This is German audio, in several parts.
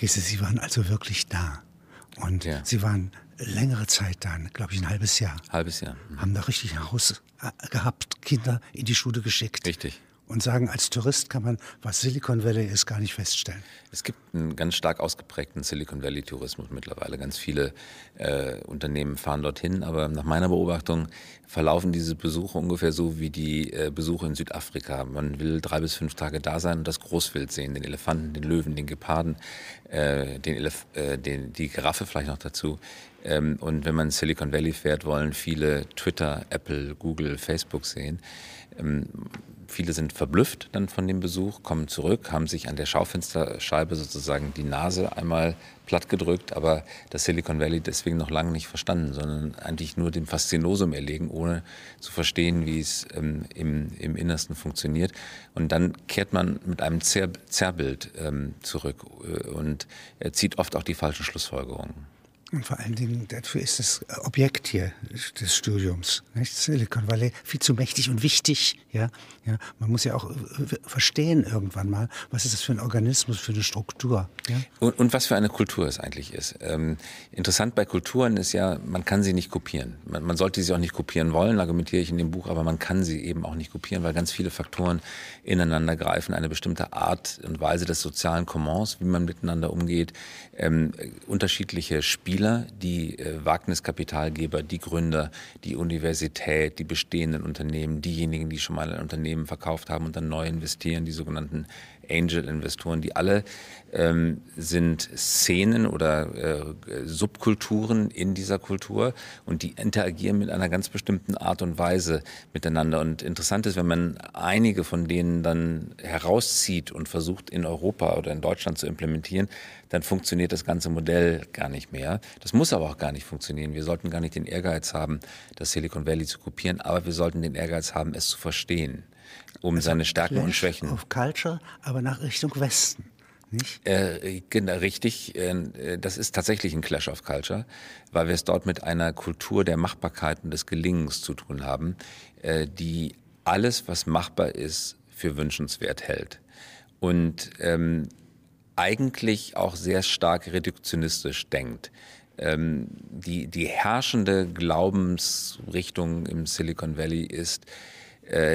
Du, Sie waren also wirklich da. Und ja. Sie waren längere Zeit da, glaube ich, ein halbes Jahr. Halbes Jahr. Mhm. Haben da richtig ein Haus äh, gehabt, Kinder in die Schule geschickt. Richtig und sagen, als Tourist kann man, was Silicon Valley ist, gar nicht feststellen. Es gibt einen ganz stark ausgeprägten Silicon Valley Tourismus mittlerweile. Ganz viele äh, Unternehmen fahren dorthin, aber nach meiner Beobachtung verlaufen diese Besuche ungefähr so wie die äh, Besuche in Südafrika. Man will drei bis fünf Tage da sein und das Großwild sehen, den Elefanten, den Löwen, den Geparden, äh, den Elef äh, den, die Giraffe vielleicht noch dazu. Ähm, und wenn man Silicon Valley fährt, wollen viele Twitter, Apple, Google, Facebook sehen. Ähm, viele sind verblüfft dann von dem Besuch, kommen zurück, haben sich an der Schaufensterscheibe sozusagen die Nase einmal platt gedrückt, aber das Silicon Valley deswegen noch lange nicht verstanden, sondern eigentlich nur dem Faszinosum erlegen, ohne zu verstehen, wie es ähm, im, im Innersten funktioniert. Und dann kehrt man mit einem Zer Zerrbild ähm, zurück äh, und zieht oft auch die falschen Schlussfolgerungen. Und vor allen Dingen, dafür ist das Objekt hier des Studiums, nicht? Silicon Valley, viel zu mächtig und wichtig. Ja? Ja? Man muss ja auch äh, verstehen irgendwann mal, was ist das für ein Organismus, für eine Struktur. Ja? Und, und was für eine Kultur es eigentlich ist. Ähm, interessant bei Kulturen ist ja, man kann sie nicht kopieren. Man, man sollte sie auch nicht kopieren wollen, argumentiere ich in dem Buch, aber man kann sie eben auch nicht kopieren, weil ganz viele Faktoren ineinander greifen. Eine bestimmte Art und Weise des sozialen Commons, wie man miteinander umgeht, ähm, unterschiedliche Spiele Spieler, die äh, Wagniskapitalgeber, die Gründer, die Universität, die bestehenden Unternehmen, diejenigen, die schon mal ein Unternehmen verkauft haben und dann neu investieren, die sogenannten Angel-Investoren, die alle ähm, sind Szenen oder äh, Subkulturen in dieser Kultur und die interagieren mit einer ganz bestimmten Art und Weise miteinander. Und interessant ist, wenn man einige von denen dann herauszieht und versucht in Europa oder in Deutschland zu implementieren, dann funktioniert das ganze Modell gar nicht mehr. Das muss aber auch gar nicht funktionieren. Wir sollten gar nicht den Ehrgeiz haben, das Silicon Valley zu kopieren, aber wir sollten den Ehrgeiz haben, es zu verstehen um also seine Stärken und Schwächen. Auf Culture, aber nach Richtung Westen. Nicht? Äh, genau, richtig. Äh, das ist tatsächlich ein Clash of Culture, weil wir es dort mit einer Kultur der Machbarkeit und des Gelingens zu tun haben, äh, die alles, was machbar ist, für wünschenswert hält. Und ähm, eigentlich auch sehr stark reduktionistisch denkt. Ähm, die, die herrschende Glaubensrichtung im Silicon Valley ist,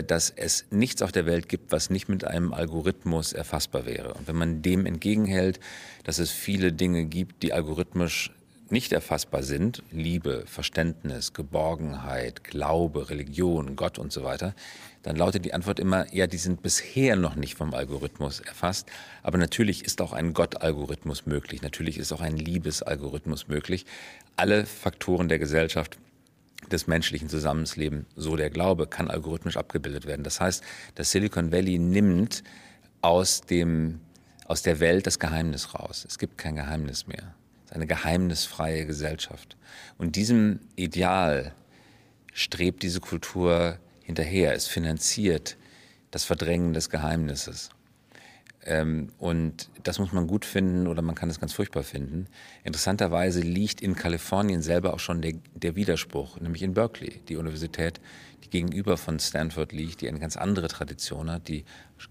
dass es nichts auf der Welt gibt, was nicht mit einem Algorithmus erfassbar wäre. Und wenn man dem entgegenhält, dass es viele Dinge gibt, die algorithmisch nicht erfassbar sind, Liebe, Verständnis, Geborgenheit, Glaube, Religion, Gott und so weiter, dann lautet die Antwort immer, ja, die sind bisher noch nicht vom Algorithmus erfasst, aber natürlich ist auch ein Gott-Algorithmus möglich, natürlich ist auch ein Liebesalgorithmus möglich. Alle Faktoren der Gesellschaft des menschlichen Zusammenlebens, so der Glaube, kann algorithmisch abgebildet werden. Das heißt, das Silicon Valley nimmt aus dem, aus der Welt das Geheimnis raus. Es gibt kein Geheimnis mehr. Es ist eine geheimnisfreie Gesellschaft. Und diesem Ideal strebt diese Kultur hinterher. Es finanziert das Verdrängen des Geheimnisses. Ähm, und das muss man gut finden oder man kann es ganz furchtbar finden. Interessanterweise liegt in Kalifornien selber auch schon der, der Widerspruch, nämlich in Berkeley, die Universität, die gegenüber von Stanford liegt, die eine ganz andere Tradition hat, die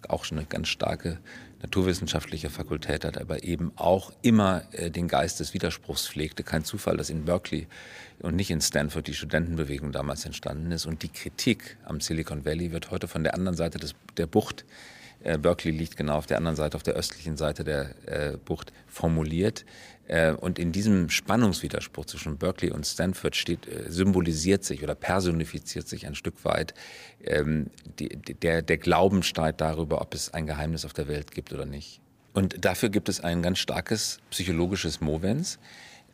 auch schon eine ganz starke naturwissenschaftliche Fakultät hat, aber eben auch immer äh, den Geist des Widerspruchs pflegte. Kein Zufall, dass in Berkeley und nicht in Stanford die Studentenbewegung damals entstanden ist. Und die Kritik am Silicon Valley wird heute von der anderen Seite des, der Bucht äh, Berkeley liegt genau auf der anderen Seite, auf der östlichen Seite der äh, Bucht, formuliert. Äh, und in diesem Spannungswiderspruch zwischen Berkeley und Stanford steht, äh, symbolisiert sich oder personifiziert sich ein Stück weit ähm, die, der, der Glaubenstreit darüber, ob es ein Geheimnis auf der Welt gibt oder nicht. Und dafür gibt es ein ganz starkes psychologisches Movens.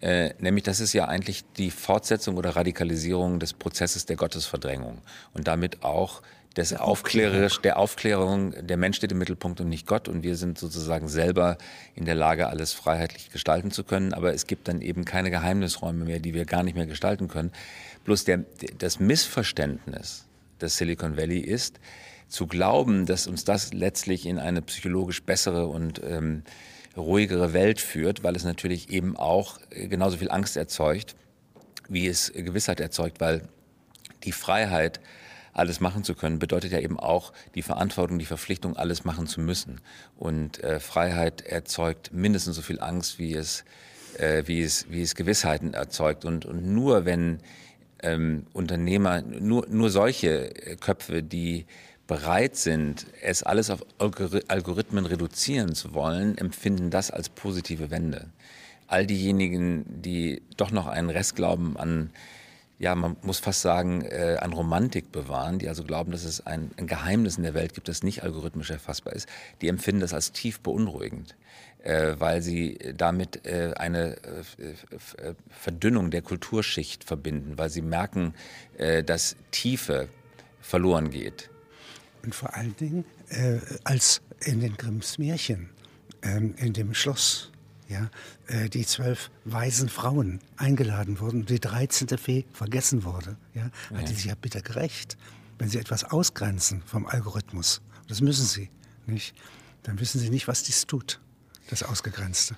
Äh, nämlich das ist ja eigentlich die Fortsetzung oder Radikalisierung des Prozesses der Gottesverdrängung und damit auch des Aufklärerisch, der Aufklärung, der Mensch steht im Mittelpunkt und nicht Gott und wir sind sozusagen selber in der Lage, alles freiheitlich gestalten zu können, aber es gibt dann eben keine Geheimnisräume mehr, die wir gar nicht mehr gestalten können. Bloß der, das Missverständnis des Silicon Valley ist, zu glauben, dass uns das letztlich in eine psychologisch bessere und ähm, ruhigere Welt führt, weil es natürlich eben auch genauso viel Angst erzeugt, wie es Gewissheit erzeugt, weil die Freiheit alles machen zu können, bedeutet ja eben auch die Verantwortung, die Verpflichtung, alles machen zu müssen. Und äh, Freiheit erzeugt mindestens so viel Angst, wie es, äh, wie es, wie es Gewissheiten erzeugt. Und, und nur wenn ähm, Unternehmer, nur, nur solche Köpfe, die bereit sind, es alles auf Algorithmen reduzieren zu wollen, empfinden das als positive Wende. All diejenigen, die doch noch einen Restglauben an ja, man muss fast sagen, äh, an Romantik bewahren, die also glauben, dass es ein, ein, Geheimnis in der Welt gibt, das nicht algorithmisch erfassbar ist, die empfinden das als tief beunruhigend, äh, weil sie damit äh, eine äh, äh, Verdünnung der Kulturschicht verbinden, weil sie merken, äh, dass Tiefe verloren geht. Und vor allen Dingen, als in den Grimms Märchen, ähm, in dem Schloss ja, äh, die zwölf weisen Frauen eingeladen wurden und die dreizehnte Fee vergessen wurde, ja, hat die sich ja bitter gerecht. Wenn sie etwas ausgrenzen vom Algorithmus, das müssen sie, nicht, dann wissen sie nicht, was dies tut, das Ausgegrenzte.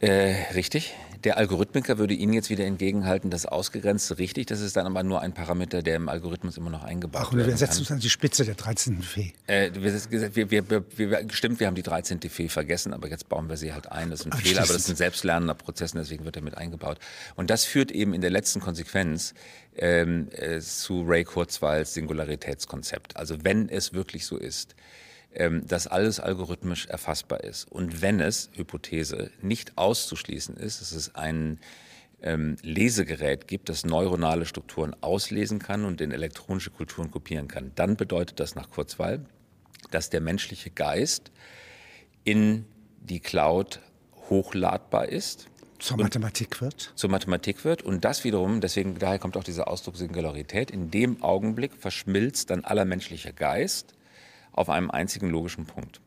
Äh, richtig. Der Algorithmiker würde Ihnen jetzt wieder entgegenhalten, das Ausgegrenzte richtig, das ist dann aber nur ein Parameter, der im Algorithmus immer noch eingebaut Ach, und wir setzen uns an die Spitze der 13. Fee. Äh, wir, wir, wir, wir, stimmt, wir haben die 13. Fee vergessen, aber jetzt bauen wir sie halt ein. Das ist ein Ach, Fehler, aber das ist ein selbstlernender Prozess und deswegen wird er mit eingebaut. Und das führt eben in der letzten Konsequenz ähm, äh, zu Ray Kurzweils Singularitätskonzept. Also wenn es wirklich so ist, ähm, dass alles algorithmisch erfassbar ist. Und wenn es, Hypothese, nicht auszuschließen ist, dass es ein ähm, Lesegerät gibt, das neuronale Strukturen auslesen kann und in elektronische Kulturen kopieren kann, dann bedeutet das nach Kurzweil, dass der menschliche Geist in die Cloud hochladbar ist. Zur Mathematik wird? Zur Mathematik wird. Und das wiederum, deswegen, daher kommt auch dieser Ausdruck Singularität, in dem Augenblick verschmilzt dann aller menschlicher Geist auf einem einzigen logischen Punkt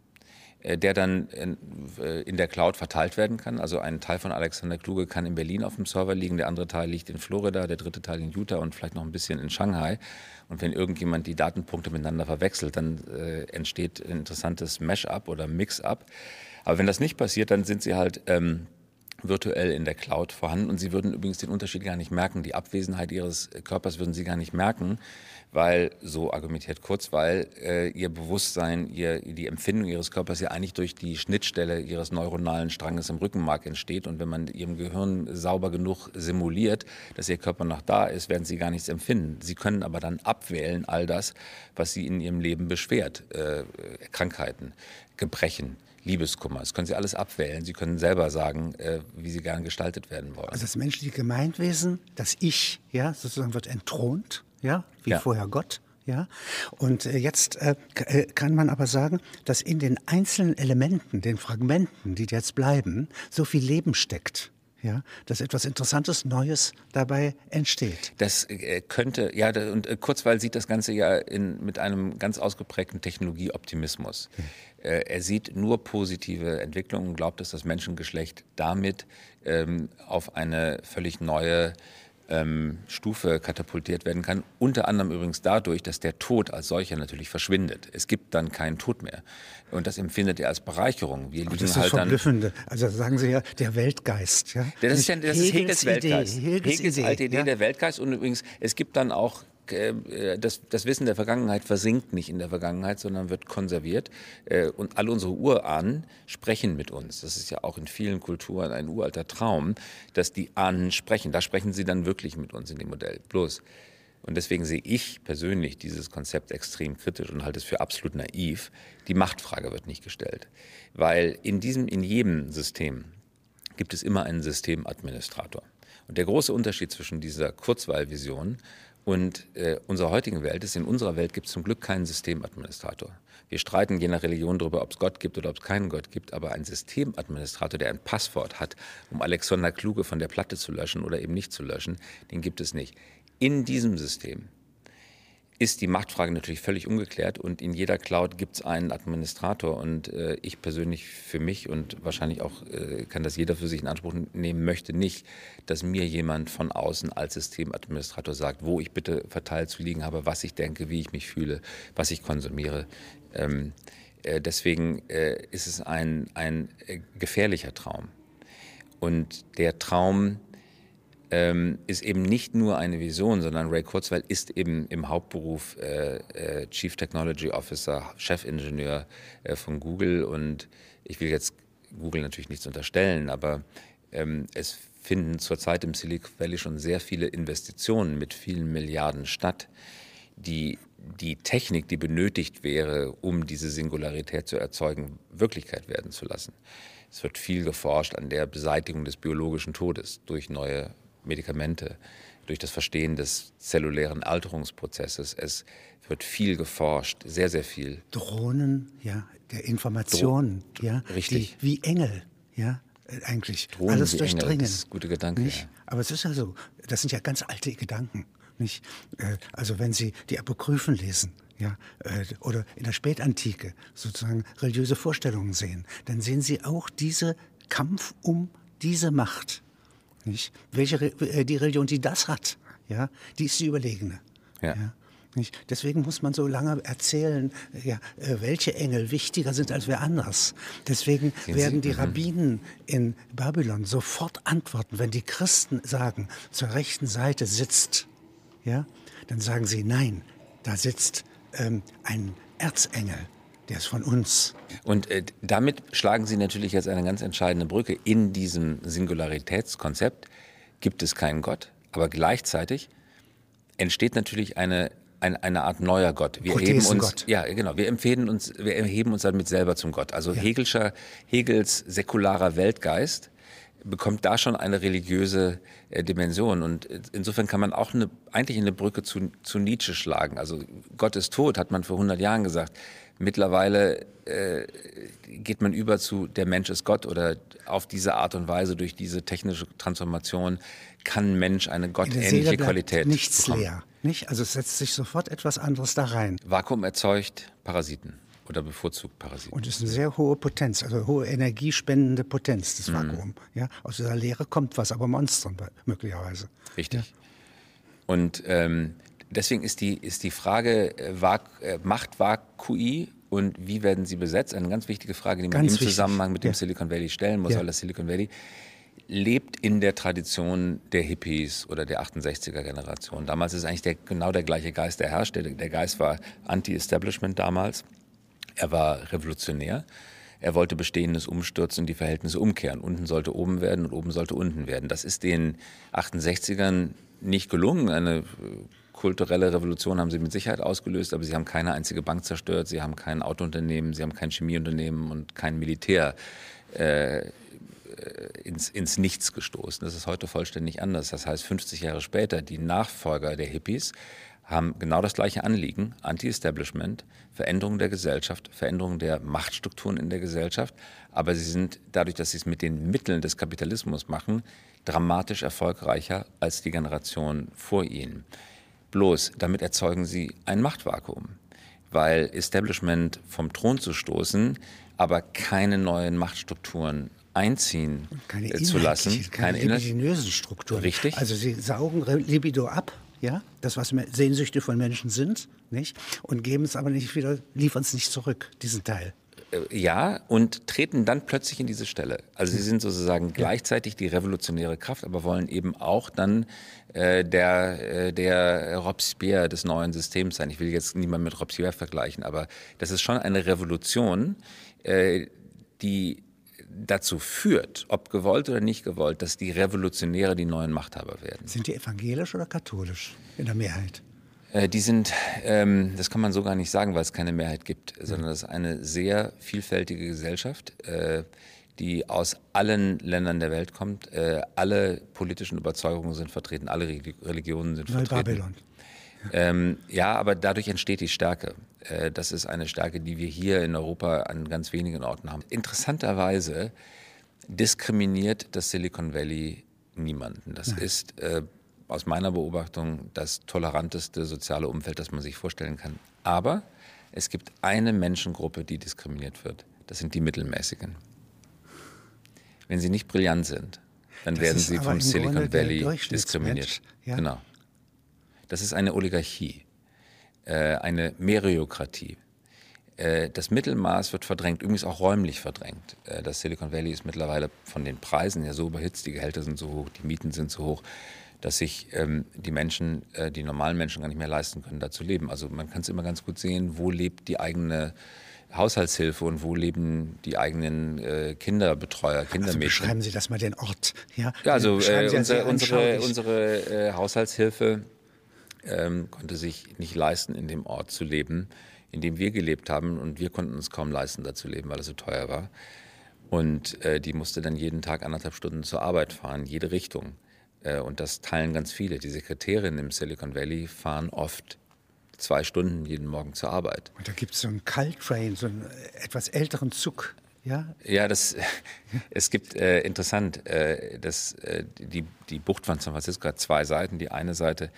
äh, der dann äh, in der Cloud verteilt werden kann. Also ein Teil von Alexander Kluge kann in Berlin auf dem Server liegen, der andere Teil liegt in Florida, der dritte Teil in Utah und vielleicht noch ein bisschen in Shanghai. Und wenn irgendjemand die Datenpunkte miteinander verwechselt, dann äh, entsteht ein interessantes Mash-up oder Mix-up. Aber wenn das nicht passiert, dann sind sie halt ähm, virtuell in der Cloud vorhanden und sie würden übrigens den Unterschied gar nicht merken. Die Abwesenheit ihres Körpers würden sie gar nicht merken, weil, so argumentiert kurz, weil äh, ihr Bewusstsein, ihr, die Empfindung ihres Körpers ja eigentlich durch die Schnittstelle ihres neuronalen Stranges im Rückenmark entsteht. Und wenn man ihrem Gehirn sauber genug simuliert, dass ihr Körper noch da ist, werden sie gar nichts empfinden. Sie können aber dann abwählen all das, was sie in ihrem Leben beschwert. Äh, Krankheiten, Gebrechen, Liebeskummer. Das können Sie alles abwählen. Sie können selber sagen, äh, wie Sie gern gestaltet werden wollen. Also das menschliche Gemeinwesen, das Ich, ja, sozusagen wird entthront, ja, wie ja. vorher Gott. Ja, und äh, jetzt äh, äh, kann man aber sagen, dass in den einzelnen Elementen, den Fragmenten, die jetzt bleiben, so viel Leben steckt ja, dass etwas Interessantes, Neues dabei entsteht. Das äh, könnte, ja, und äh, Kurzweil sieht das Ganze ja in, mit einem ganz ausgeprägten Technologieoptimismus. Hm. Er sieht nur positive Entwicklungen und glaubt, dass das Menschengeschlecht damit ähm, auf eine völlig neue ähm, Stufe katapultiert werden kann. Unter anderem übrigens dadurch, dass der Tod als solcher natürlich verschwindet. Es gibt dann keinen Tod mehr. Und das empfindet er als Bereicherung. Wir das ist halt verblüffende. Dann, also sagen Sie ja, der Weltgeist. Ja? Das ist, ja, das ist Hegels, Hegels Weltgeist. Idee, Hegels, Hegels Idee, alte Idee ja? der Weltgeist. Und übrigens, es gibt dann auch das, das Wissen der Vergangenheit versinkt nicht in der Vergangenheit, sondern wird konserviert. Äh, und alle unsere Urahnen sprechen mit uns. Das ist ja auch in vielen Kulturen ein uralter Traum, dass die Ahnen sprechen. Da sprechen sie dann wirklich mit uns in dem Modell. Bloß. Und deswegen sehe ich persönlich dieses Konzept extrem kritisch und halte es für absolut naiv. Die Machtfrage wird nicht gestellt. Weil in diesem, in jedem System gibt es immer einen Systemadministrator. Und der große Unterschied zwischen dieser Kurzwahlvision und äh, unserer heutigen Welt ist, in unserer Welt gibt es zum Glück keinen Systemadministrator. Wir streiten je nach Religion darüber, ob es Gott gibt oder ob es keinen Gott gibt, aber ein Systemadministrator, der ein Passwort hat, um Alexander Kluge von der Platte zu löschen oder eben nicht zu löschen, den gibt es nicht. In diesem System ist die Machtfrage natürlich völlig ungeklärt und in jeder Cloud gibt es einen Administrator und äh, ich persönlich für mich und wahrscheinlich auch äh, kann das jeder für sich in Anspruch nehmen, möchte nicht, dass mir jemand von außen als Systemadministrator sagt, wo ich bitte verteilt zu liegen habe, was ich denke, wie ich mich fühle, was ich konsumiere. Ähm, äh, deswegen äh, ist es ein, ein äh, gefährlicher Traum. Und der Traum ähm, ist eben nicht nur eine Vision, sondern Ray Kurzweil ist eben im Hauptberuf äh, äh, Chief Technology Officer, Chefingenieur äh, von Google und ich will jetzt Google natürlich nichts unterstellen, aber ähm, es finden zurzeit im Silicon Valley schon sehr viele Investitionen mit vielen Milliarden statt, die die Technik, die benötigt wäre, um diese Singularität zu erzeugen, Wirklichkeit werden zu lassen. Es wird viel geforscht an der Beseitigung des biologischen Todes durch neue Medikamente, durch das Verstehen des zellulären Alterungsprozesses. Es wird viel geforscht, sehr, sehr viel. Drohnen, ja, der Informationen, Dro ja, richtig. Die, wie Engel, ja, äh, eigentlich Drohnen alles durchdringen. Engel, das ist ein guter Gedanke. Ja. Aber es ist ja so, das sind ja ganz alte Gedanken. Nicht? Äh, also wenn Sie die Apokryphen lesen, ja, äh, oder in der Spätantike sozusagen religiöse Vorstellungen sehen, dann sehen Sie auch diese Kampf um diese Macht. Nicht? Welche die Religion, die das hat, ja, die ist die überlegene. Ja. ja. Nicht? Deswegen muss man so lange erzählen, ja, welche Engel wichtiger sind als wer anders. Deswegen Sehen werden Sie? die Mhm. Rabbinen in Babylon sofort antworten, wenn die Christen sagen, zur rechten Seite sitzt, ja, dann sagen sie, nein, da sitzt ähm, ein Erzengel, der ist von uns. Und äh, damit schlagen Sie natürlich jetzt eine ganz entscheidende Brücke. In diesem Singularitätskonzept gibt es keinen Gott, aber gleichzeitig entsteht natürlich eine eine, eine Art neuer Gott. Wir erheben uns, Prothesengott. ja, genau. Wir empfehlen uns, wir erheben uns damit selber zum Gott. Also Hegelscher, Hegels säkularer Weltgeist bekommt da schon eine religiöse äh, Dimension. Und äh, insofern kann man auch eine, eigentlich eine Brücke zu, zu Nietzsche schlagen. Also Gott ist tot, hat man vor 100 Jahren gesagt. Mittlerweile äh, geht man über zu der Mensch ist Gott oder auf diese Art und Weise durch diese technische Transformation kann Mensch eine gottähnliche Qualität nichts bekommen. leer. Nicht? Also es setzt sich sofort etwas anderes da rein. Vakuum erzeugt Parasiten oder bevorzugt Parasiten. Und es ist eine sehr hohe Potenz, also hohe energiespendende Potenz, Mhm. das Vakuum. Ja, aus dieser Leere kommt was, aber Monstern möglicherweise. Richtig. Und ähm, deswegen ist die, ist die Frage, äh, äh, Macht Vakui und wie werden sie besetzt, eine ganz wichtige Frage, die man im. Zusammenhang mit dem Ja. Silicon Valley stellen muss, Ja. weil das Silicon Valley lebt in der Tradition der Hippies oder der 68er Generation. Damals ist eigentlich der, genau der gleiche Geist, der herrscht. Der, der Geist war Anti-Establishment damals. Er war revolutionär. Er wollte Bestehendes umstürzen und die Verhältnisse umkehren. Unten sollte oben werden und oben sollte unten werden. Das ist den 68ern nicht gelungen. Eine äh, kulturelle Revolution haben sie mit Sicherheit ausgelöst, aber sie haben keine einzige Bank zerstört, sie haben kein Autounternehmen, sie haben kein Chemieunternehmen und kein Militär äh, ins, ins Nichts gestoßen. Das ist heute vollständig anders. Das heißt, 50 Jahre später, die Nachfolger der Hippies haben genau das gleiche Anliegen, Anti-Establishment, Veränderung der Gesellschaft, Veränderung der Machtstrukturen in der Gesellschaft. Aber sie sind dadurch, dass sie es mit den Mitteln des Kapitalismus machen, dramatisch erfolgreicher als die Generation vor ihnen. Bloß, damit erzeugen sie ein Machtvakuum. Weil Establishment vom Thron zu stoßen, aber keine neuen Machtstrukturen einziehen Keine äh, zu lassen. keine Inhalt- libidinösen Strukturen. Richtig. Also sie saugen Libido ab, ja, das was Sehnsüchte von Menschen sind, nicht, und geben es aber nicht wieder, liefern es nicht zurück, diesen Teil. Äh, Ja, und treten dann plötzlich in diese Stelle. Also sie sind sozusagen gleichzeitig die revolutionäre Kraft, aber wollen eben auch dann äh, der, äh, der Robespierre des neuen Systems sein. Ich will jetzt niemanden mit Robespierre vergleichen, aber das ist schon eine Revolution, äh, die dazu führt, ob gewollt oder nicht gewollt, dass die Revolutionäre die neuen Machthaber werden. Sind die evangelisch oder katholisch in der Mehrheit? Äh, Die sind, ähm, das kann man so gar nicht sagen, weil es keine Mehrheit gibt, sondern das ist eine sehr vielfältige Gesellschaft, äh, die aus allen Ländern der Welt kommt. Äh, alle politischen Überzeugungen sind vertreten, alle Religi- Religionen sind vertreten. Neubabylon. Ähm, ja, aber dadurch entsteht die Stärke. Äh, das ist eine Stärke, die wir hier in Europa an ganz wenigen Orten haben. Interessanterweise diskriminiert das Silicon Valley niemanden. Das ist äh, aus meiner Beobachtung das toleranteste soziale Umfeld, das man sich vorstellen kann. Aber es gibt eine Menschengruppe, die diskriminiert wird. Das sind die Mittelmäßigen. Wenn sie nicht brillant sind, dann Das werden sie vom Grunde Silicon Valley diskriminiert. ja. Genau. Das ist eine Oligarchie, äh, eine Meriokratie. Äh, das Mittelmaß wird verdrängt, übrigens auch räumlich verdrängt. Äh, das Silicon Valley ist mittlerweile von den Preisen ja so überhitzt, die Gehälter sind so hoch, die Mieten sind so hoch, dass sich ähm, die Menschen, äh, die normalen Menschen gar nicht mehr leisten können, da zu leben. Also man kann es immer ganz gut sehen, wo lebt die eigene Haushaltshilfe und wo leben die eigenen äh, Kinderbetreuer, Kindermädchen. Also beschreiben Sie das mal den Ort. Ja, ja also äh, unsere, unsere, unsere äh, Haushaltshilfe ähm, konnte sich nicht leisten, in dem Ort zu leben, in dem wir gelebt haben. Und wir konnten uns kaum leisten, da zu leben, weil es so teuer war. Und äh, die musste dann jeden Tag anderthalb Stunden zur Arbeit fahren, jede Richtung. Äh, und das teilen ganz viele. Die Sekretärinnen im Silicon Valley fahren oft zwei Stunden jeden Morgen zur Arbeit. Und da gibt es so einen Caltrain, so einen etwas älteren Zug. Ja, ja das, es gibt äh, interessant, äh, dass, äh, die, die Bucht von San Francisco hat zwei Seiten. Die eine Seite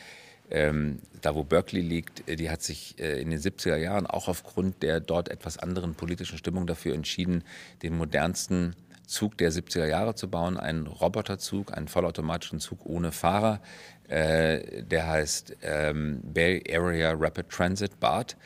ähm, da wo Berkeley liegt, äh, die hat sich äh, in den 70er Jahren auch aufgrund der dort etwas anderen politischen Stimmung dafür entschieden, den modernsten Zug der 70er Jahre zu bauen, einen Roboterzug, einen vollautomatischen Zug ohne Fahrer. Äh, der heißt ähm, Bay Area Rapid Transit BART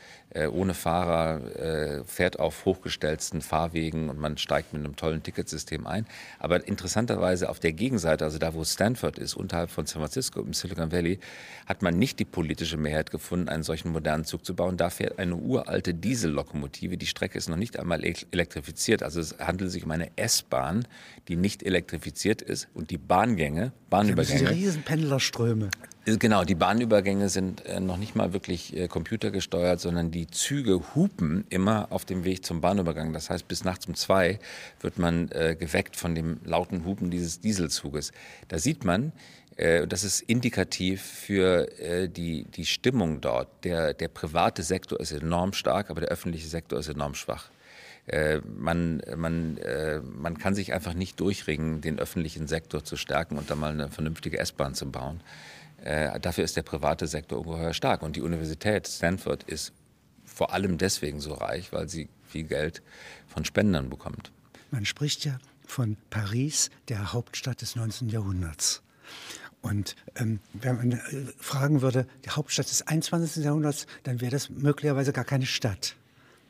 ohne Fahrer, äh, fährt auf hochgestellten Fahrwegen und man steigt mit einem tollen Ticketsystem ein. Aber interessanterweise auf der Gegenseite, also da, wo Stanford ist, unterhalb von San Francisco im Silicon Valley, hat man nicht die politische Mehrheit gefunden, einen solchen modernen Zug zu bauen. Da fährt eine uralte Diesellokomotive. Die Strecke ist noch nicht einmal elektrifiziert. Also es handelt sich um eine S-Bahn, die nicht elektrifiziert ist und die Bahngänge, Bahnübergänge. Ja, diese Riesenpendlerströme. Genau, die Bahnübergänge sind äh, noch nicht mal wirklich äh, computergesteuert, sondern die Züge hupen immer auf dem Weg zum Bahnübergang. Das heißt, bis nachts um zwei wird man äh, geweckt von dem lauten Hupen dieses Dieselzuges. Da sieht man, äh, das ist indikativ für äh, die, die Stimmung dort. Der, der private Sektor ist enorm stark, aber der öffentliche Sektor ist enorm schwach. Äh, man, man, äh, man kann sich einfach nicht durchringen, den öffentlichen Sektor zu stärken und da mal eine vernünftige S-Bahn zu bauen. Äh, dafür ist der private Sektor ungeheuer stark. Und die Universität Stanford ist vor allem deswegen so reich, weil sie viel Geld von Spendern bekommt. Man spricht ja von Paris, der Hauptstadt des 19. Jahrhunderts. Und ähm, wenn man äh, fragen würde, die Hauptstadt des 21. Jahrhunderts, dann wäre das möglicherweise gar keine Stadt.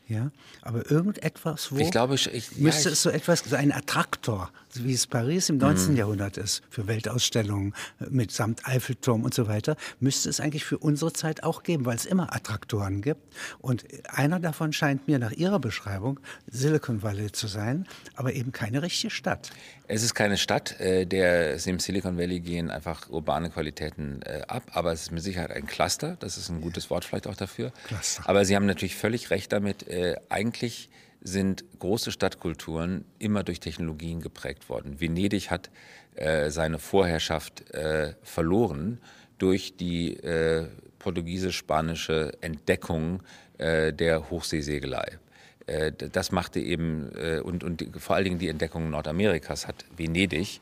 Ja, aber irgendetwas, wo ich glaube, ich, ich, müsste ja, es so etwas, so ein Attraktor, wie es Paris im 19. Mhm. Jahrhundert ist, für Weltausstellungen äh, mit samt Eiffelturm und so weiter, müsste es eigentlich für unsere Zeit auch geben, weil es immer Attraktoren gibt. Und einer davon scheint mir nach Ihrer Beschreibung Silicon Valley zu sein, aber eben keine richtige Stadt. Es ist keine Stadt, äh, der im Silicon Valley gehen einfach urbane Qualitäten äh, ab, aber es ist mit Sicherheit ein Cluster. Das ist ein gutes Wort vielleicht auch dafür. Cluster. Aber Sie haben natürlich völlig recht damit. Eigentlich sind große Stadtkulturen immer durch Technologien geprägt worden. Venedig hat äh, seine Vorherrschaft äh, verloren durch die äh, portugiesisch-spanische Entdeckung äh, der Hochseesegelei. Äh, das machte eben, äh, und, und vor allen Dingen die Entdeckung Nordamerikas hat Venedig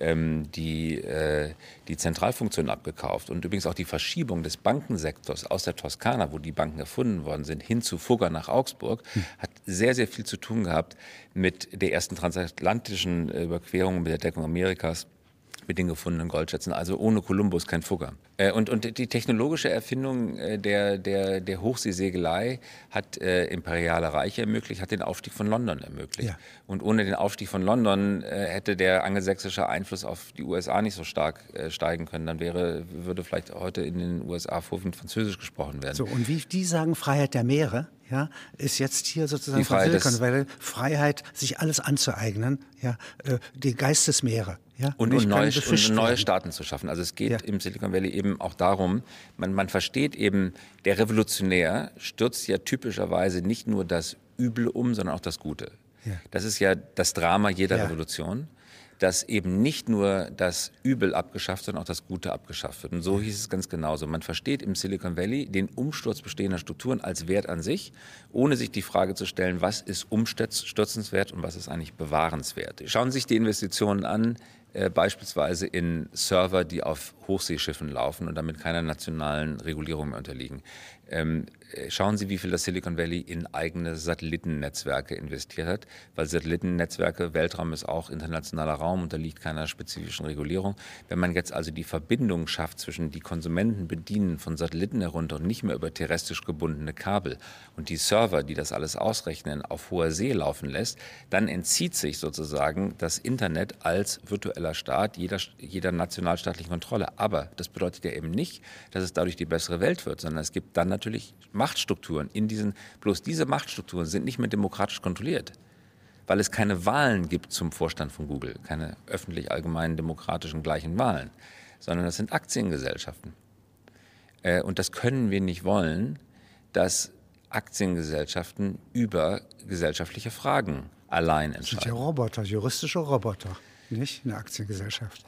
ähm, die, äh, die Zentralfunktion abgekauft und übrigens auch die Verschiebung des Bankensektors aus der Toskana, wo die Banken erfunden worden sind, hin zu Fugger nach Augsburg, hm. hat sehr, sehr viel zu tun gehabt mit der ersten transatlantischen Überquerung, mit der Deckung Amerikas mit den gefundenen Goldschätzen. Also ohne Kolumbus kein Fugger. Äh, und, und die technologische Erfindung äh, der, der, der Hochseesegelei hat äh, imperiale Reiche ermöglicht, hat den Aufstieg von London ermöglicht. Ja. Und ohne den Aufstieg von London äh, hätte der angelsächsische Einfluss auf die USA nicht so stark äh, steigen können. Dann wäre, würde vielleicht heute in den USA vorwiegend Französisch gesprochen werden. So, und wie die sagen, Freiheit der Meere, ja, ist jetzt hier sozusagen die Freiheit, Silicon Freiheit, sich alles anzueignen, ja, die Geistesmeere. Ja, und, und, neue, und neue Staaten zu schaffen. Also es geht ja. im Silicon Valley eben auch darum, man, man versteht eben, der Revolutionär stürzt ja typischerweise nicht nur das Übel um, sondern auch das Gute. Ja. Das ist ja das Drama jeder Revolution dass eben nicht nur das Übel abgeschafft, sondern auch das Gute abgeschafft wird. Und so hieß es ganz genauso. Man versteht im Silicon Valley den Umsturz bestehender Strukturen als Wert an sich, ohne sich die Frage zu stellen, was ist umstürzenswert und was ist eigentlich bewahrenswert. Schauen Sie sich die Investitionen an, äh, beispielsweise in Server, die auf Hochseeschiffen laufen und damit keiner nationalen Regulierung mehr unterliegen. Ähm, äh, schauen Sie, wie viel das Silicon Valley in eigene Satellitennetzwerke investiert hat, weil Satellitennetzwerke, Weltraum ist auch internationaler Raum, unterliegt keiner spezifischen Regulierung. Wenn man jetzt also die Verbindung schafft zwischen die Konsumenten bedienen von Satelliten herunter und nicht mehr über terrestrisch gebundene Kabel und die Server, die das alles ausrechnen, auf hoher See laufen lässt, dann entzieht sich sozusagen das Internet als virtueller Staat jeder, jeder nationalstaatlichen Kontrolle. Aber das bedeutet ja eben nicht, dass es dadurch die bessere Welt wird, sondern es gibt dann natürlich Machtstrukturen in diesen, bloß diese Machtstrukturen sind nicht mehr demokratisch kontrolliert, weil es keine Wahlen gibt zum Vorstand von Google, keine öffentlich allgemeinen demokratischen gleichen Wahlen, sondern das sind Aktiengesellschaften. Äh, und das können wir nicht wollen, dass Aktiengesellschaften über gesellschaftliche Fragen allein entscheiden. Das sind ja Roboter, juristische Roboter, nicht eine Aktiengesellschaft.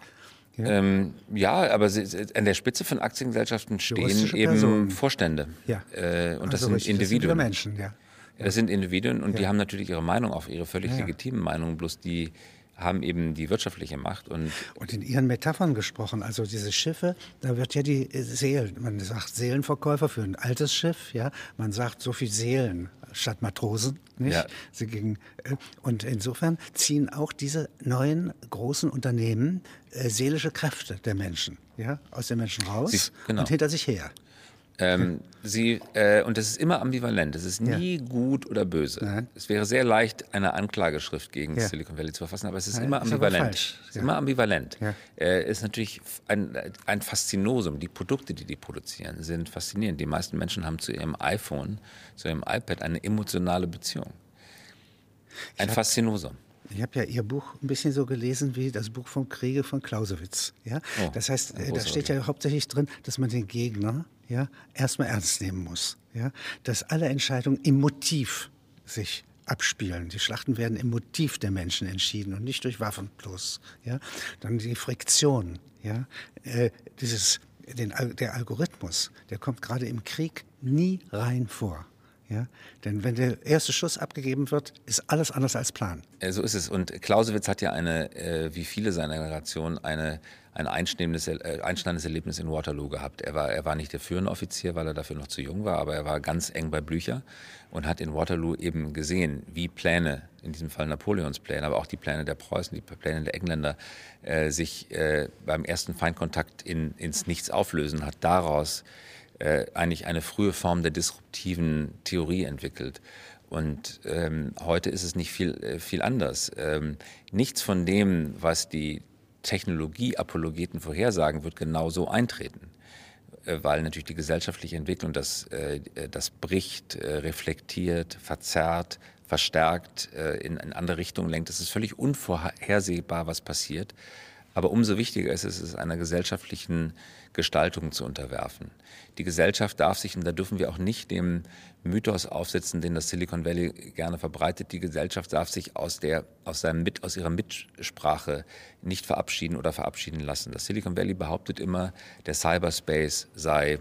Ja, ähm, ja aber sie, an der Spitze von Aktiengesellschaften stehen eben Personen. Vorstände. Ja. Äh, und das also sind richtig, Individuen. Das sind Menschen, ja. Das sind Individuen und ja. die haben natürlich ihre Meinung, auch ihre völlig ja. legitimen Meinungen, bloß die haben eben die wirtschaftliche Macht. Und, und in Ihren Metaphern gesprochen, also diese Schiffe, da wird ja die Seelen, man sagt Seelenverkäufer für ein altes Schiff, ja, man sagt so viel Seelen statt Matrosen, nicht? Ja. Sie gingen, äh, und insofern ziehen auch diese neuen großen Unternehmen äh, seelische Kräfte der Menschen, ja, aus den Menschen raus Sie, genau. und hinter sich her. Ähm, sie, äh, und das ist immer ambivalent. Es ist nie ja. gut oder böse. Nein. Es wäre sehr leicht, eine Anklageschrift gegen ja. Silicon Valley zu verfassen, aber es ist Nein, immer ambivalent. Ist es ist immer ambivalent. Ja. Äh, ist natürlich ein, ein Faszinosum. Die Produkte, die die produzieren, sind faszinierend. Die meisten Menschen haben zu ihrem iPhone, zu ihrem iPad eine emotionale Beziehung. Ein hab, Faszinosum. Ich habe ja Ihr Buch ein bisschen so gelesen wie das Buch vom Kriege von Clausewitz. Ja? Oh, das heißt, äh, da steht ja hauptsächlich drin, dass man den Gegner ja, erstmal ernst nehmen muss. Ja? Dass alle Entscheidungen im Motiv sich abspielen. Die Schlachten werden im Motiv der Menschen entschieden und nicht durch Waffen bloß. Ja? Dann die Friktion. Ja? Äh, dieses, den, der Algorithmus, der kommt gerade im Krieg nie rein vor. Ja? Denn wenn der erste Schuss abgegeben wird, ist alles anders als Plan. Äh, so ist es. Und Clausewitz hat ja eine, äh, wie viele seiner Generation, eine, ein einschneidendes, äh, einschneidendes Erlebnis in Waterloo gehabt. Er war, er war nicht der führende Offizier, weil er dafür noch zu jung war, aber er war ganz eng bei Blücher und hat in Waterloo eben gesehen, wie Pläne, in diesem Fall Napoleons Pläne, aber auch die Pläne der Preußen, die Pläne der Engländer, äh, sich äh, beim ersten Feindkontakt in, ins Nichts auflösen, hat daraus äh, eigentlich eine frühe Form der disruptiven Theorie entwickelt. Und ähm, heute ist es nicht viel, äh, viel anders. Ähm, nichts von dem, was die Technologieapologeten vorhersagen, wird genau so eintreten. Äh, weil natürlich die gesellschaftliche Entwicklung das, äh, das bricht, äh, reflektiert, verzerrt, verstärkt, in eine andere Richtung lenkt. Es ist völlig unvorhersehbar, was passiert. Aber umso wichtiger ist es, es einer gesellschaftlichen Gestaltung zu unterwerfen. Die Gesellschaft darf sich, und da dürfen wir auch nicht dem Mythos aufsetzen, den das Silicon Valley gerne verbreitet, die Gesellschaft darf sich aus, der, aus, seinem Mit, aus ihrer Mitsprache nicht verabschieden oder verabschieden lassen. Das Silicon Valley behauptet immer, der Cyberspace sei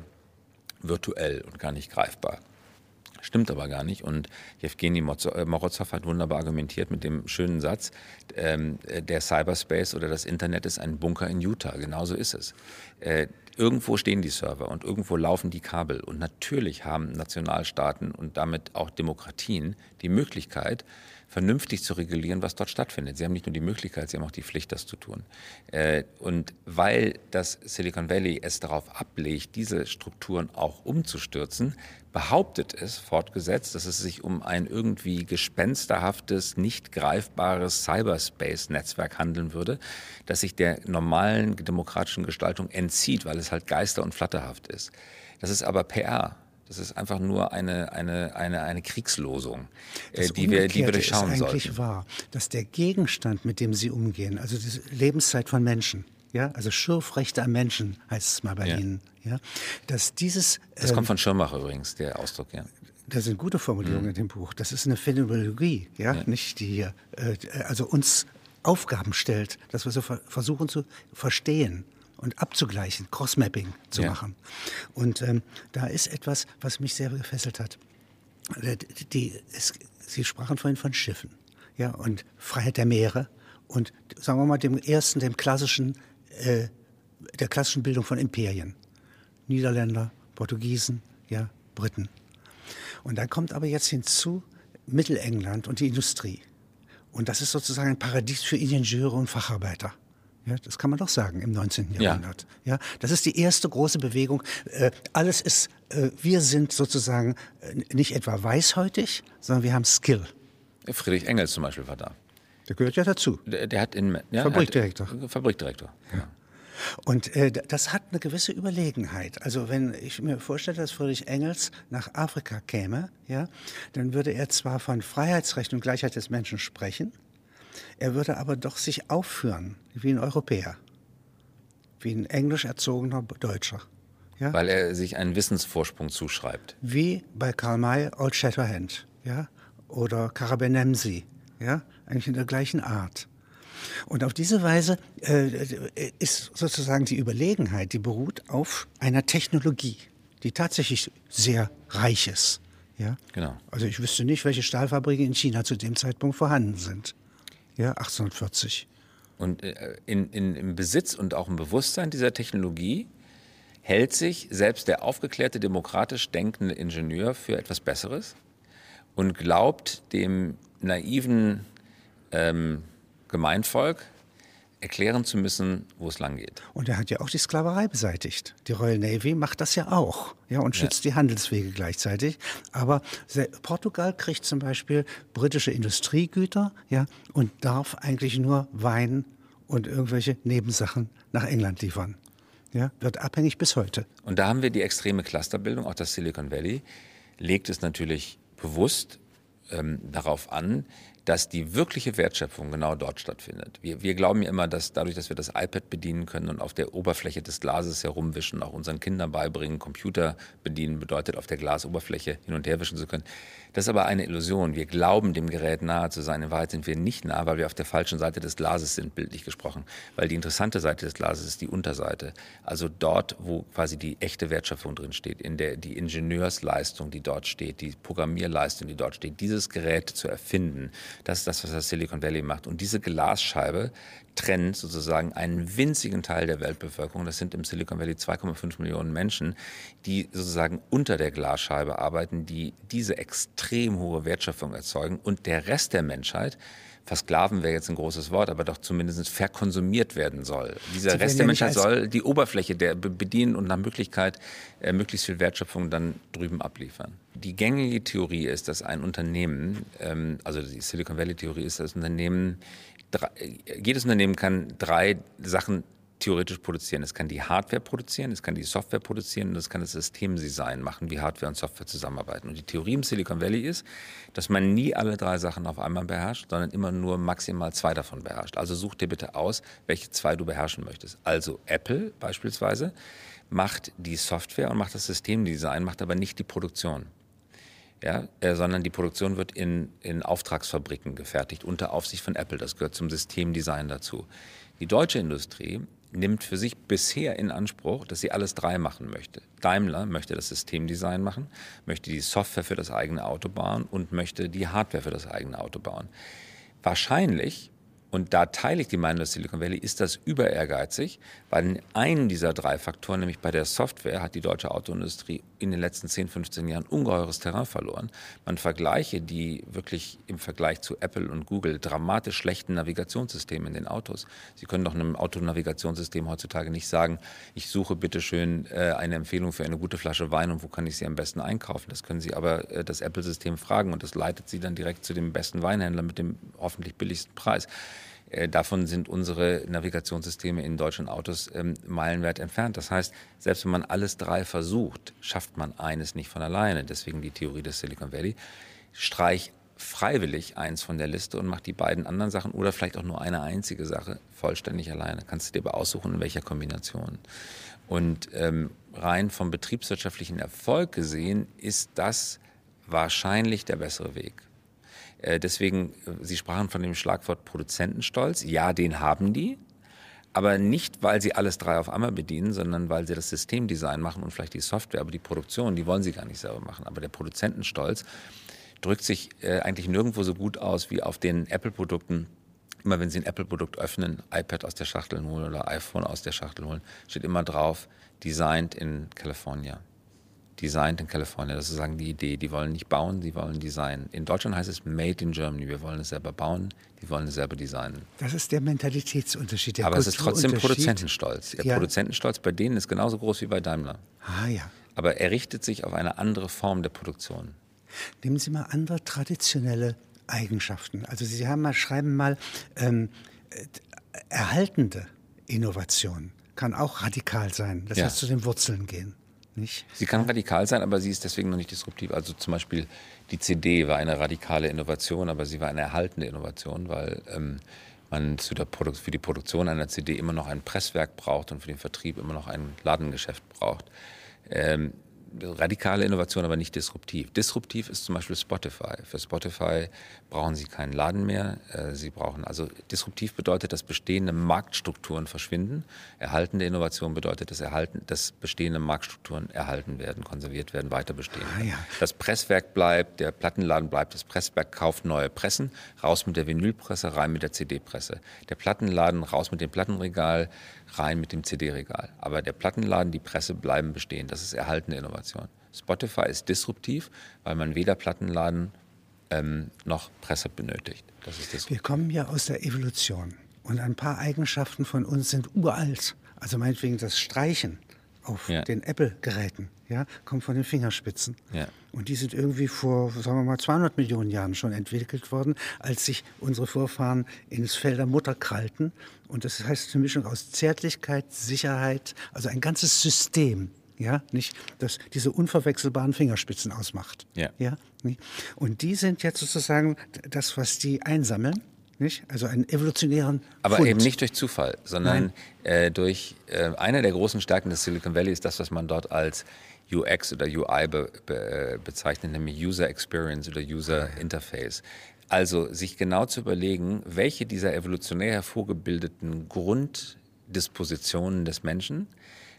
virtuell und gar nicht greifbar. Stimmt aber gar nicht. Und Jewgeni äh, Morozov hat wunderbar argumentiert mit dem schönen Satz, ähm, äh, der Cyberspace oder das Internet ist ein Bunker in Utah. Genauso ist es. Äh, irgendwo stehen die Server und irgendwo laufen die Kabel. Und natürlich haben Nationalstaaten und damit auch Demokratien die Möglichkeit, vernünftig zu regulieren, was dort stattfindet. Sie haben nicht nur die Möglichkeit, sie haben auch die Pflicht, das zu tun. Äh, und weil das Silicon Valley es darauf ablegt, diese Strukturen auch umzustürzen, behauptet es, fortgesetzt, dass es sich um ein irgendwie gespensterhaftes, nicht greifbares Cyberspace-Netzwerk handeln würde, das sich der normalen demokratischen Gestaltung entzieht, weil es halt geister- und flatterhaft ist. Das ist aber PR. Das ist einfach nur eine, eine, eine, eine Kriegslosung, äh, die, wir, die wir durchschauen ist eigentlich sollten. wahr, dass der Gegenstand, mit dem Sie umgehen, also die Lebenszeit von Menschen, ja, also Schürfrechte am Menschen heißt es mal bei ja. Ihnen, ja, dass dieses. Das ähm, kommt von Schirmacher übrigens, der Ausdruck, ja. Da sind gute Formulierungen mhm. in dem Buch. Das ist eine Phänomenologie, ja, ja. nicht die hier, äh, also uns Aufgaben stellt, dass wir so versuchen zu verstehen und abzugleichen, Crossmapping zu ja. machen. Und ähm, da ist etwas, was mich sehr gefesselt hat. Äh, die, die, es, Sie sprachen vorhin von Schiffen, ja, und Freiheit der Meere und sagen wir mal dem ersten, dem klassischen, äh, der klassischen Bildung von Imperien. Niederländer, Portugiesen, ja, Briten. Und dann kommt aber jetzt hinzu Mittelengland und die Industrie. Und das ist sozusagen ein Paradies für Ingenieure und Facharbeiter. Ja, das kann man doch sagen im 19. Jahrhundert. Ja. ja das ist die erste große Bewegung. Äh, alles ist, äh, wir sind sozusagen äh, nicht etwa weißhäutig, sondern wir haben Skill. Friedrich Engels zum Beispiel war da. Der gehört ja dazu. Der, der hat in ja, Fabrikdirektor. Hat, Fabrikdirektor. Ja. Und äh, das hat eine gewisse Überlegenheit. Also wenn ich mir vorstelle, dass Friedrich Engels nach Afrika käme, ja, dann würde er zwar von Freiheitsrecht und Gleichheit des Menschen sprechen, er würde aber doch sich aufführen wie ein Europäer, wie ein englisch erzogener Deutscher. Ja? Weil er sich einen Wissensvorsprung zuschreibt. Wie bei Karl May Old Shatterhand ja? oder Karabenemsi, ja? eigentlich in der gleichen Art. Und auf diese Weise äh, ist sozusagen die Überlegenheit, die beruht auf einer Technologie, die tatsächlich sehr reich ist. Ja? Genau. Also ich wüsste nicht, welche Stahlfabriken in China zu dem Zeitpunkt vorhanden sind. Ja, 1840. Und äh, in, in, im Besitz und auch im Bewusstsein dieser Technologie hält sich selbst der aufgeklärte, demokratisch denkende Ingenieur für etwas Besseres und glaubt dem naiven ähm, Gemeinvolk erklären zu müssen, wo es lang geht. Und er hat ja auch die Sklaverei beseitigt. Die Royal Navy macht das ja auch, ja, und schützt ja. die Handelswege gleichzeitig. Aber Portugal kriegt zum Beispiel britische Industriegüter, ja, und darf eigentlich nur Wein und irgendwelche Nebensachen nach England liefern. Ja, wird abhängig bis heute. Und da haben wir die extreme Clusterbildung, auch das Silicon Valley legt es natürlich bewusst ähm, darauf an, dass die wirkliche Wertschöpfung genau dort stattfindet. Wir, wir glauben ja immer, dass dadurch, dass wir das iPad bedienen können und auf der Oberfläche des Glases herumwischen, auch unseren Kindern beibringen, Computer bedienen bedeutet, auf der Glasoberfläche hin und her wischen zu können. Das ist aber eine Illusion. Wir glauben, dem Gerät nahe zu sein. In Wahrheit sind wir nicht nah, weil wir auf der falschen Seite des Glases sind, bildlich gesprochen. Weil die interessante Seite des Glases ist die Unterseite. Also dort, wo quasi die echte Wertschöpfung drin steht, in der die Ingenieursleistung, die dort steht, die Programmierleistung, die dort steht, dieses Gerät zu erfinden, das ist das, was das Silicon Valley macht. Und diese Glasscheibe trennt sozusagen einen winzigen Teil der Weltbevölkerung, das sind im Silicon Valley 2,5 Millionen Menschen, die sozusagen unter der Glasscheibe arbeiten, die diese extrem hohe Wertschöpfung erzeugen und der Rest der Menschheit, versklaven wäre jetzt ein großes Wort, aber doch zumindest verkonsumiert werden soll. Dieser Rest der Menschheit soll die Oberfläche der bedienen und nach Möglichkeit äh, möglichst viel Wertschöpfung dann drüben abliefern. Die gängige Theorie ist, dass ein Unternehmen, ähm, also die Silicon Valley Theorie ist, dass Unternehmen drei, jedes Unternehmen kann drei Sachen theoretisch produzieren. Es kann die Hardware produzieren, es kann die Software produzieren und es kann das Systemdesign machen, wie Hardware und Software zusammenarbeiten. Und die Theorie im Silicon Valley ist, dass man nie alle drei Sachen auf einmal beherrscht, sondern immer nur maximal zwei davon beherrscht. Also such dir bitte aus, welche zwei du beherrschen möchtest. Also Apple beispielsweise macht die Software und macht das Systemdesign, macht aber nicht die Produktion ja, äh, sondern die Produktion wird in, in Auftragsfabriken gefertigt, unter Aufsicht von Apple. Das gehört zum Systemdesign dazu. Die deutsche Industrie nimmt für sich bisher in Anspruch, dass sie alles drei machen möchte. Daimler möchte das Systemdesign machen, möchte die Software für das eigene Auto bauen und möchte die Hardware für das eigene Auto bauen. Wahrscheinlich und da teile ich die Meinung des Silicon Valley, ist das über ehrgeizig, weil in einem dieser drei Faktoren, nämlich bei der Software, hat die deutsche Autoindustrie in den letzten 10, 15 Jahren ungeheures Terrain verloren. Man vergleiche die wirklich im Vergleich zu Apple und Google dramatisch schlechten Navigationssysteme in den Autos. Sie können doch einem Autonavigationssystem heutzutage nicht sagen, ich suche bitte schön äh, eine Empfehlung für eine gute Flasche Wein und wo kann ich sie am besten einkaufen. Das können Sie aber äh, das Apple-System fragen und das leitet Sie dann direkt zu dem besten Weinhändler mit dem hoffentlich billigsten Preis. Äh, davon sind unsere Navigationssysteme in deutschen Autos ähm, meilenweit entfernt. Das heißt, selbst wenn man alles drei versucht, schafft man eines nicht von alleine. Deswegen die Theorie des Silicon Valley. Streich freiwillig eins von der Liste und mach die beiden anderen Sachen oder vielleicht auch nur eine einzige Sache vollständig alleine. Kannst du dir aber aussuchen, in welcher Kombination. Und ähm, rein vom betriebswirtschaftlichen Erfolg gesehen ist das wahrscheinlich der bessere Weg. Äh, deswegen, äh, Sie sprachen von dem Schlagwort Produzentenstolz. Ja, den haben die. Aber nicht, weil sie alles drei auf einmal bedienen, sondern weil sie das Systemdesign machen und vielleicht die Software, aber die Produktion, die wollen sie gar nicht selber machen. Aber der Produzentenstolz drückt sich äh, eigentlich nirgendwo so gut aus wie auf den Apple-Produkten. Immer wenn Sie ein Apple-Produkt öffnen, iPad aus der Schachtel holen oder iPhone aus der Schachtel holen, steht immer drauf, designed in California designed in California. Das ist sozusagen die Idee. Die wollen nicht bauen, die wollen designen. In Deutschland heißt es made in Germany. Wir wollen es selber bauen, die wollen es selber designen. Das ist der Mentalitätsunterschied. Der Aber es ist trotzdem Produzentenstolz. Der ja. Produzentenstolz bei denen ist genauso groß wie bei Daimler. Ah ja. Aber er richtet sich auf eine andere Form der Produktion. Nehmen Sie mal andere traditionelle Eigenschaften. Also Sie haben mal, schreiben mal, ähm, äh, erhaltende Innovation kann auch radikal sein. Das ja. heißt, zu den Wurzeln gehen. Nicht? Sie kann radikal sein, aber sie ist deswegen noch nicht disruptiv. Also zum Beispiel die CD war eine radikale Innovation, aber sie war eine erhaltende Innovation, weil ähm, man für die Produktion einer CD immer noch ein Presswerk braucht und für den Vertrieb immer noch ein Ladengeschäft braucht. Ähm, radikale Innovation, aber nicht disruptiv. Disruptiv ist zum Beispiel Spotify. Für Spotify brauchen Sie keinen Laden mehr. Äh, Sie brauchen also disruptiv bedeutet, dass bestehende Marktstrukturen verschwinden. Erhaltende Innovation bedeutet, dass, erhalten, dass bestehende Marktstrukturen erhalten werden, konserviert werden, weiter bestehen. Ah, ja. Das Presswerk bleibt, der Plattenladen bleibt, das Presswerk kauft neue Pressen, raus mit der Vinylpresse, rein mit der CD-Presse. Der Plattenladen raus mit dem Plattenregal, rein mit dem CD-Regal. Aber der Plattenladen, die Presse bleiben bestehen. Das ist erhaltene Innovation. Spotify ist disruptiv, weil man weder Plattenladen ähm, noch Presse benötigt. Wir kommen ja aus der Evolution und ein paar Eigenschaften von uns sind uralt. Also meinetwegen das Streichen auf ja. den Apple-Geräten, ja, kommt von den Fingerspitzen. Ja. Und die sind irgendwie vor, sagen wir mal, 200 Millionen Jahren schon entwickelt worden, als sich unsere Vorfahren ins Fell der Mutter krallten. Und das heißt eine Mischung aus Zärtlichkeit, Sicherheit, also ein ganzes System, ja, nicht, das diese unverwechselbaren Fingerspitzen ausmacht. Ja. ja und die sind jetzt sozusagen das, was die einsammeln nicht? Also einen evolutionären. Aber Fund. eben nicht durch Zufall, sondern äh, durch äh, eine der großen Stärken des Silicon Valley ist das, was man dort als UX oder UI be, be, bezeichnet, nämlich User Experience oder User Interface. Also sich genau zu überlegen, welche dieser evolutionär hervorgebildeten Grunddispositionen des Menschen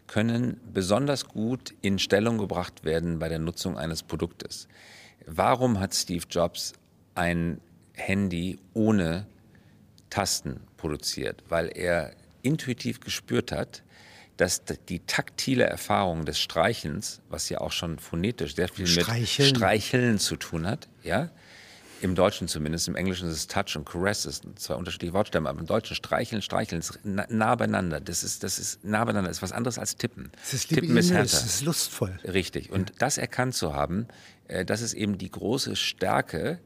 können besonders gut in Stellung gebracht werden bei der Nutzung eines Produktes. Warum hat Steve Jobs ein Handy ohne Tasten produziert, weil er intuitiv gespürt hat, dass die taktile Erfahrung des Streichelns, was ja auch schon phonetisch sehr viel Streicheln. mit Streicheln zu tun hat, ja, im Deutschen zumindest, im Englischen ist es Touch und Caress, das sind zwei unterschiedliche Wortstämme, aber im Deutschen Streicheln, Streicheln ist nah, beieinander. Das ist, das ist nah beieinander, das ist was anderes als Tippen. Es ist Tippen ist härter. Es ist lustvoll. Richtig. Und ja. das erkannt zu haben, äh, das ist eben die große Stärke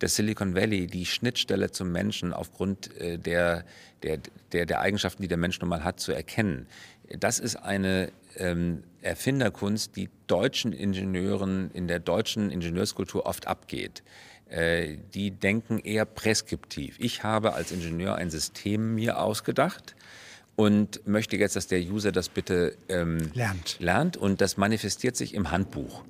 des Silicon Valley die Schnittstelle zum Menschen aufgrund äh, der, der, der, der Eigenschaften, die der Mensch nun mal hat, zu erkennen. Das ist eine ähm, Erfinderkunst, die deutschen Ingenieuren in der deutschen Ingenieurskultur oft abgeht. Äh, die denken eher preskriptiv. Ich habe als Ingenieur ein System mir ausgedacht und möchte jetzt, dass der User das bitte ähm, lernt. lernt und das manifestiert sich im Handbuch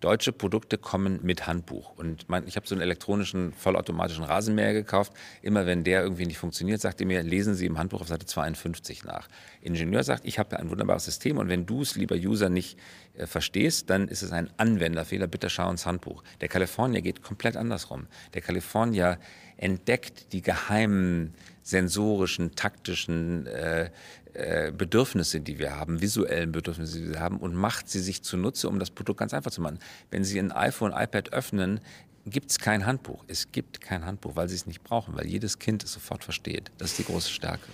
deutsche Produkte kommen mit Handbuch. Und mein, ich habe so einen elektronischen, vollautomatischen Rasenmäher gekauft. Immer wenn der irgendwie nicht funktioniert, sagt er mir, lesen Sie im Handbuch auf Seite 52 nach. Ingenieur sagt, ich habe ein wunderbares System und wenn du es, lieber User, nicht äh, verstehst, dann ist es ein Anwenderfehler. Bitte schau ins Handbuch. Der Kalifornier geht komplett andersrum. Der Kalifornier entdeckt die geheimen sensorischen, taktischen äh, äh, Bedürfnisse, die wir haben, visuellen Bedürfnisse, die wir haben und macht sie sich zunutze, um das Produkt ganz einfach zu machen. Wenn Sie ein iPhone, iPad öffnen, gibt es kein Handbuch. Es gibt kein Handbuch, weil Sie es nicht brauchen, weil jedes Kind es sofort versteht. Das ist die große Stärke.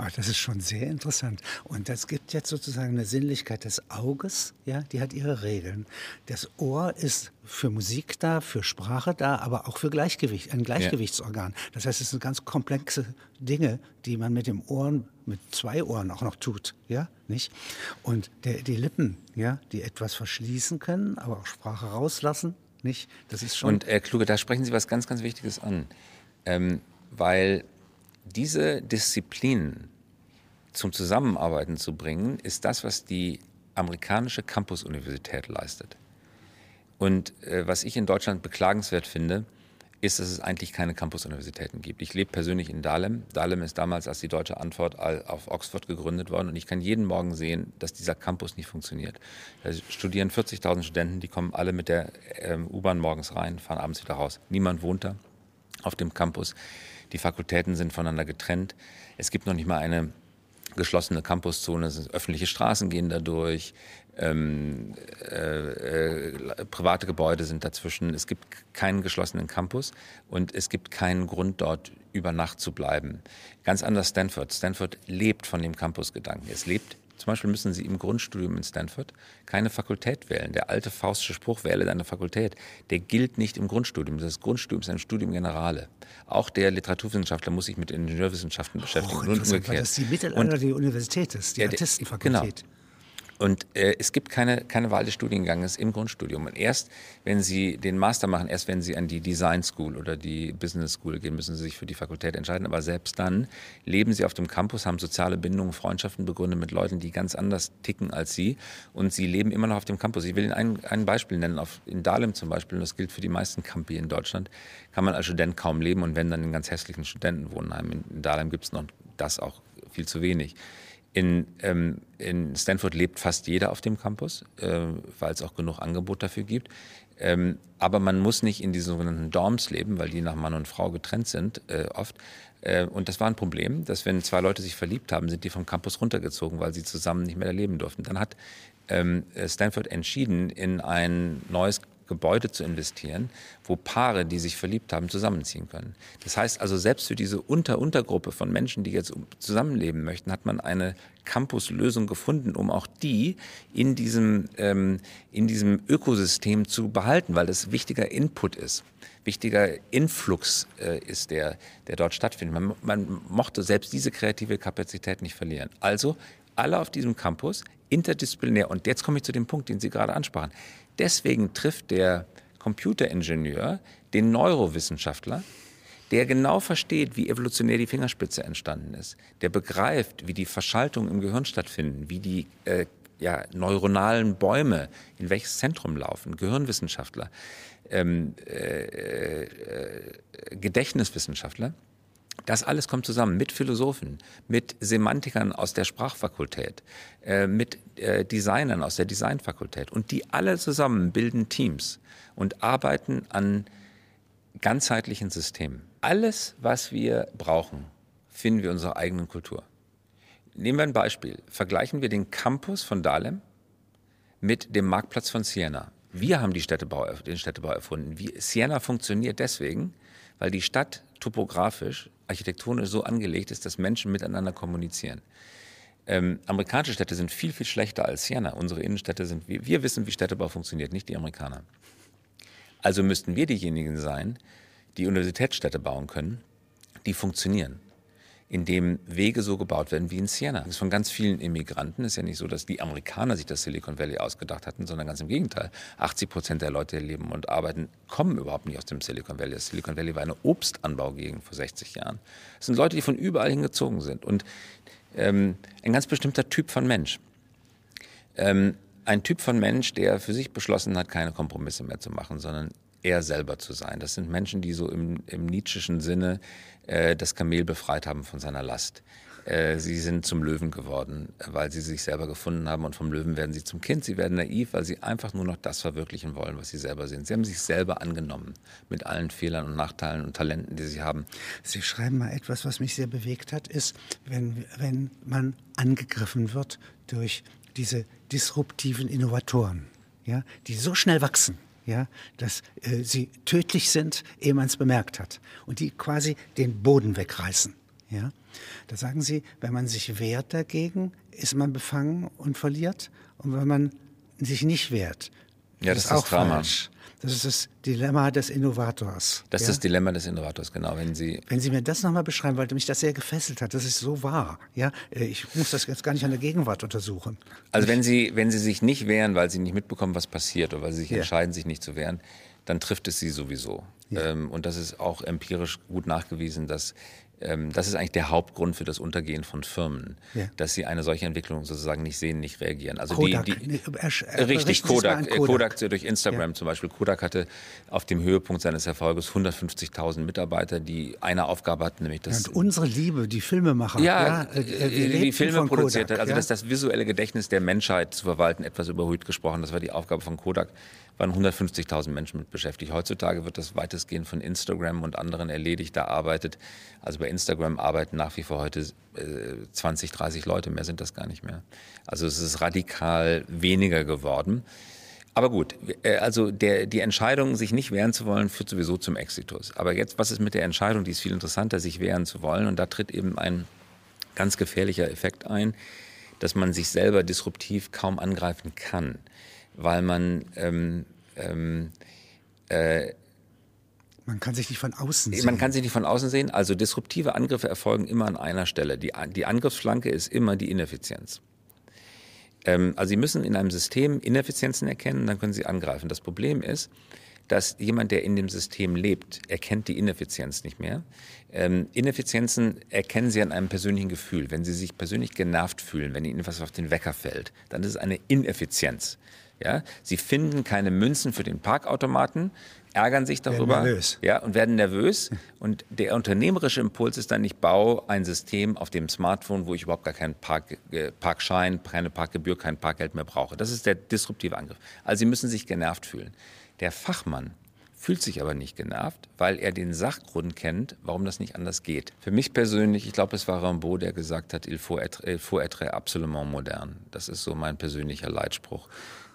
Ach, das ist schon sehr interessant. Und das gibt jetzt sozusagen eine Sinnlichkeit des Auges, ja, die hat ihre Regeln. Das Ohr ist für Musik da, für Sprache da, aber auch für Gleichgewicht, ein Gleichgewichtsorgan. Ja. Das heißt, es sind ganz komplexe Dinge, die man mit dem Ohren, mit zwei Ohren auch noch tut, ja, nicht? Und der, die Lippen, ja, die etwas verschließen können, aber auch Sprache rauslassen, nicht? Das ist schon. Und Herr Kluge, da sprechen Sie was ganz, ganz Wichtiges an, ähm, weil diese Disziplinen zum Zusammenarbeiten zu bringen, ist das, was die amerikanische Campus-Universität leistet. Und äh, was ich in Deutschland beklagenswert finde, ist, dass es eigentlich keine Campus-Universitäten gibt. Ich lebe persönlich in Dahlem. Dahlem ist damals als die deutsche Antwort auf Oxford gegründet worden und ich kann jeden Morgen sehen, dass dieser Campus nicht funktioniert. Da studieren 40.000 Studenten, die kommen alle mit der ähm, U-Bahn morgens rein, fahren abends wieder raus. Niemand wohnt da auf dem Campus. Die Fakultäten sind voneinander getrennt. Es gibt noch nicht mal eine geschlossene Campuszone, öffentliche Straßen gehen dadurch, ähm, äh, äh, private Gebäude sind dazwischen. Es gibt keinen geschlossenen Campus und es gibt keinen Grund, dort über Nacht zu bleiben. Ganz anders Stanford. Stanford lebt von dem Campusgedanken. Es lebt zum Beispiel müssen Sie im Grundstudium in Stanford keine Fakultät wählen. Der alte faustische Spruch, wähle deine Fakultät, der gilt nicht im Grundstudium. Das Grundstudium ist ein Studium Generale. Auch der Literaturwissenschaftler muss sich mit Ingenieurwissenschaften beschäftigen. Oh, und umgekehrt. Weil das die Mittelalter die Universität ist, die ja, Artistenfakultät. Genau. Und äh, es gibt keine, keine Wahl des Studienganges im Grundstudium. Und erst, wenn Sie den Master machen, erst wenn Sie an die Design School oder die Business School gehen, müssen Sie sich für die Fakultät entscheiden. Aber selbst dann leben Sie auf dem Campus, haben soziale Bindungen, Freundschaften begründet mit Leuten, die ganz anders ticken als Sie. Und Sie leben immer noch auf dem Campus. Ich will Ihnen ein, ein Beispiel nennen. Auf, in Dahlem zum Beispiel, und das gilt für die meisten Campi in Deutschland, kann man als Student kaum leben. Und wenn dann in ganz hässlichen Studentenwohnheimen. In, Dahlem gibt es noch das auch viel zu wenig. In, ähm, in Stanford lebt fast jeder auf dem Campus, äh, weil es auch genug Angebot dafür gibt. Ähm, aber man muss nicht in diesen sogenannten Dorms leben, weil die nach Mann und Frau getrennt sind, äh, oft. Äh, und das war ein Problem, dass wenn zwei Leute sich verliebt haben, sind die vom Campus runtergezogen, weil sie zusammen nicht mehr leben durften. Dann hat ähm, Stanford entschieden, in ein neues Gebäude zu investieren, wo Paare, die sich verliebt haben, zusammenziehen können. Das heißt also, selbst für diese Unter-Untergruppe von Menschen, die jetzt zusammenleben möchten, hat man eine Campus-Lösung gefunden, um auch die in diesem, ähm, in diesem Ökosystem zu behalten, weil das wichtiger Input ist wichtiger Influx äh, ist, der, der dort stattfindet. Man, man mochte selbst diese kreative Kapazität nicht verlieren. Also alle auf diesem Campus, interdisziplinär. Und jetzt komme ich zu dem Punkt, den Sie gerade ansprachen. Deswegen trifft der Computeringenieur den Neurowissenschaftler, der genau versteht, wie evolutionär die Fingerspitze entstanden ist, der begreift, wie die Verschaltungen im Gehirn stattfinden, wie die äh, ja, neuronalen Bäume in welches Zentrum laufen, Gehirnwissenschaftler, ähm, äh, äh, Gedächtniswissenschaftler. Das alles kommt zusammen mit Philosophen, mit Semantikern aus der Sprachfakultät, äh, mit äh, Designern aus der Designfakultät. Und die alle zusammen bilden Teams und arbeiten an ganzheitlichen Systemen. Alles, was wir brauchen, finden wir in unserer eigenen Kultur. Nehmen wir ein Beispiel. Vergleichen wir den Campus von Dahlem mit dem Marktplatz von Siena. Wir haben Städtebau, den Städtebau erfunden. Siena funktioniert deswegen, weil die Stadt topografisch architektonisch so angelegt ist, dass Menschen miteinander kommunizieren. Ähm, amerikanische Städte sind viel, viel schlechter als Siena. Unsere Innenstädte sind, wir, wir wissen, wie Städtebau funktioniert, nicht die Amerikaner. Also müssten wir diejenigen sein, die Universitätsstädte bauen können, die funktionieren in dem Wege so gebaut werden wie in Siena. Das ist von ganz vielen Immigranten. Es ist ja nicht so, dass die Amerikaner sich das Silicon Valley ausgedacht hatten, sondern ganz im Gegenteil. 80 Prozent der Leute, die leben und arbeiten, kommen überhaupt nicht aus dem Silicon Valley. Das Silicon Valley war eine Obstanbaugegend vor 60 Jahren. Es sind Leute, die von überall hingezogen sind und ähm, ein ganz bestimmter Typ von Mensch. Ähm, ein Typ von Mensch, der für sich beschlossen hat, keine Kompromisse mehr zu machen, sondern er selber zu sein. Das sind Menschen, die so im, im Nietzscheschen Sinne äh, das Kamel befreit haben von seiner Last. Äh, sie sind zum Löwen geworden, weil sie sich selber gefunden haben und vom Löwen werden sie zum Kind. Sie werden naiv, weil sie einfach nur noch das verwirklichen wollen, was sie selber sind. Sie haben sich selber angenommen mit allen Fehlern und Nachteilen und Talenten, die sie haben. Sie schreiben mal etwas, was mich sehr bewegt hat, ist, wenn, wenn man angegriffen wird durch diese disruptiven Innovatoren, ja, die so schnell wachsen ja, dass äh, sie tödlich sind, ehe man es bemerkt hat und die quasi den Boden wegreißen. Ja. Da sagen sie, wenn man sich wehrt dagegen, ist man befangen und verliert und wenn man sich nicht wehrt, ja, das ist, ist auch Drama. falsch. Das ist das Dilemma des Innovators. Das ist das Dilemma des Innovators, genau. Wenn Sie, Wenn Sie mir das nochmal beschreiben, weil mich das sehr gefesselt hat, das ist so wahr. Ja, äh, ich muss das jetzt gar nicht an der Gegenwart untersuchen. Also wenn Sie, wenn Sie sich nicht wehren, weil Sie nicht mitbekommen, was passiert, oder weil Sie sich ja. entscheiden, sich nicht zu wehren, dann trifft es Sie sowieso. Ja. Ähm, und das ist auch empirisch gut nachgewiesen, dass das ist eigentlich der Hauptgrund für das Untergehen von Firmen, ja. dass sie eine solche Entwicklung sozusagen nicht sehen, nicht reagieren. Also Kodak, die, die äh, richtig Kodak, Kodak, Kodak. durch Instagram ja. zum Beispiel. Kodak hatte auf dem Höhepunkt seines Erfolges 150.000 Mitarbeiter, die eine Aufgabe hatten, nämlich das. Ja, und unsere Liebe, die Filmemacher, ja, ja äh, die Filme produziert hat, also das, das visuelle Gedächtnis der Menschheit zu verwalten, etwas überhöht gesprochen, das war die Aufgabe von Kodak waren 150.000 Menschen mit beschäftigt. Heutzutage wird das weitestgehend von Instagram und anderen erledigt. Da arbeitet, also bei Instagram arbeiten nach wie vor heute 20, äh, 30 Leute, mehr sind das gar nicht mehr. Also es ist radikal weniger geworden. Aber gut, äh, also der, die Entscheidung, sich nicht wehren zu wollen, führt sowieso zum Exitus. Aber jetzt, was ist mit der Entscheidung, die ist viel interessanter, sich wehren zu wollen? Und da tritt eben ein ganz gefährlicher Effekt ein, dass man sich selber disruptiv kaum angreifen kann, weil man ähm, ähm, äh, man kann sich nicht von außen sehen. Man kann sich nicht von außen sehen. Also disruptive Angriffe erfolgen immer an einer Stelle. Die, die Angriffsflanke ist immer die Ineffizienz. Ähm, also Sie müssen in einem System Ineffizienzen erkennen, dann können Sie angreifen. Das Problem ist, dass jemand, der in dem System lebt, erkennt die Ineffizienz nicht mehr. Ähm, Ineffizienzen erkennen Sie an einem persönlichen Gefühl. Wenn Sie sich persönlich genervt fühlen, wenn Ihnen etwas auf den Wecker fällt, dann ist es eine Ineffizienz. Ja? Sie finden keine Münzen für den Parkautomaten, ärgern sich darüber ja, und werden nervös. Und der unternehmerische Impuls ist dann, ich baue ein System auf dem Smartphone, wo ich überhaupt gar keinen Park, äh, Parkschein, keine Parkgebühr, kein Parkgeld mehr brauche. Das ist der disruptive Angriff. Also Sie müssen sich genervt fühlen. Der Fachmann fühlt sich aber nicht genervt, weil er den Sachgrund kennt, warum das nicht anders geht. Für mich persönlich, ich glaube, es war Rimbaud, der gesagt hat, il faut être, il faut être absolument modern. Das ist so mein persönlicher Leitspruch.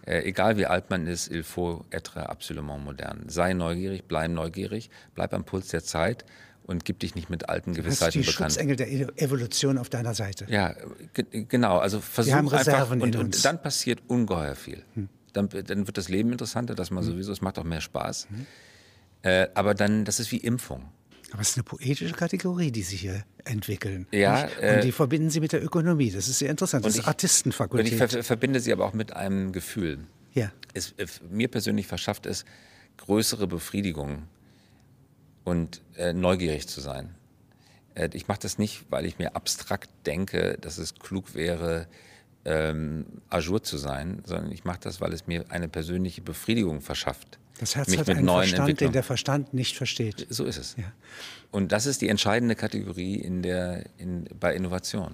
Äh, egal wie alt man ist, il faut être absolument modern. Sei neugierig, bleib neugierig, bleib am Puls der Zeit und gib dich nicht mit alten Gewissheiten bekannt. Du Schutzengel der Evolution auf deiner Seite. Ja, genau. Also versuch einfach und, und, dann passiert ungeheuer viel. Hm. Dann, dann, wird das Leben interessanter, das mal hm. sowieso, es macht auch mehr Spaß. Hm. Äh, aber dann, das ist wie Impfung. Aber es ist eine poetische Kategorie, die Sie hier entwickeln. Ja. Äh, und die verbinden Sie mit der Ökonomie. Das ist sehr interessant. Das ist Artistenfakultät. Und ich ver verbinde sie aber auch mit einem Gefühl. Ja. Es, äh, mir persönlich verschafft es größere Befriedigung und äh, neugierig zu sein. Äh, ich mache das nicht, weil ich mir abstrakt denke, dass es klug wäre, ähm, Ajour zu sein, sondern ich mache das, weil es mir eine persönliche Befriedigung verschafft. Das Herz hat einen Verstand, den der Verstand nicht versteht. So ist es. Ja. Und das ist die entscheidende Kategorie in der, in, bei Innovation.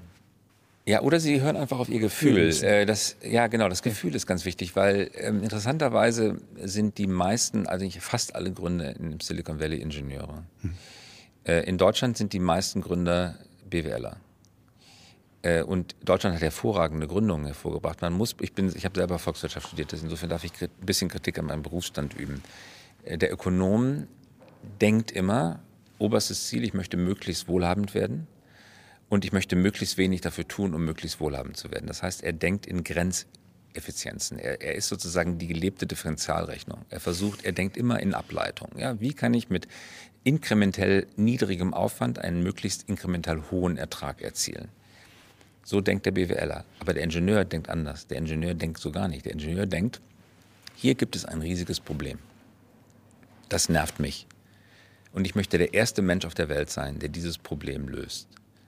Ja, oder Sie hören einfach auf Ihr Gefühl. Äh, das, ja, genau, das Gefühl ist ganz wichtig, weil ähm, interessanterweise sind die meisten, also fast alle Gründer im Silicon Valley Ingenieure. Hm. Äh, in Deutschland sind die meisten Gründer BWLer. Äh, und Deutschland hat hervorragende Gründungen hervorgebracht. Man muss, ich bin, ich habe selber Volkswirtschaft studiert, insofern darf ich ein bisschen Kritik an meinem Berufsstand üben. Äh, der Ökonom denkt immer, oberstes Ziel, ich möchte möglichst wohlhabend werden und ich möchte möglichst wenig dafür tun, um möglichst wohlhabend zu werden. Das heißt, er denkt in Grenzeffizienzen. Er, er ist sozusagen die gelebte Differentialrechnung. Er versucht, er denkt immer in Ableitung. Ja, wie kann ich mit inkrementell niedrigem Aufwand einen möglichst inkrementell hohen Ertrag erzielen? So denkt der BWLer. Aber der Ingenieur denkt anders. Der Ingenieur denkt so gar nicht. Der Ingenieur denkt, hier gibt es ein riesiges Problem. Das nervt mich. Und ich möchte der erste Mensch auf der Welt sein, der dieses Problem löst.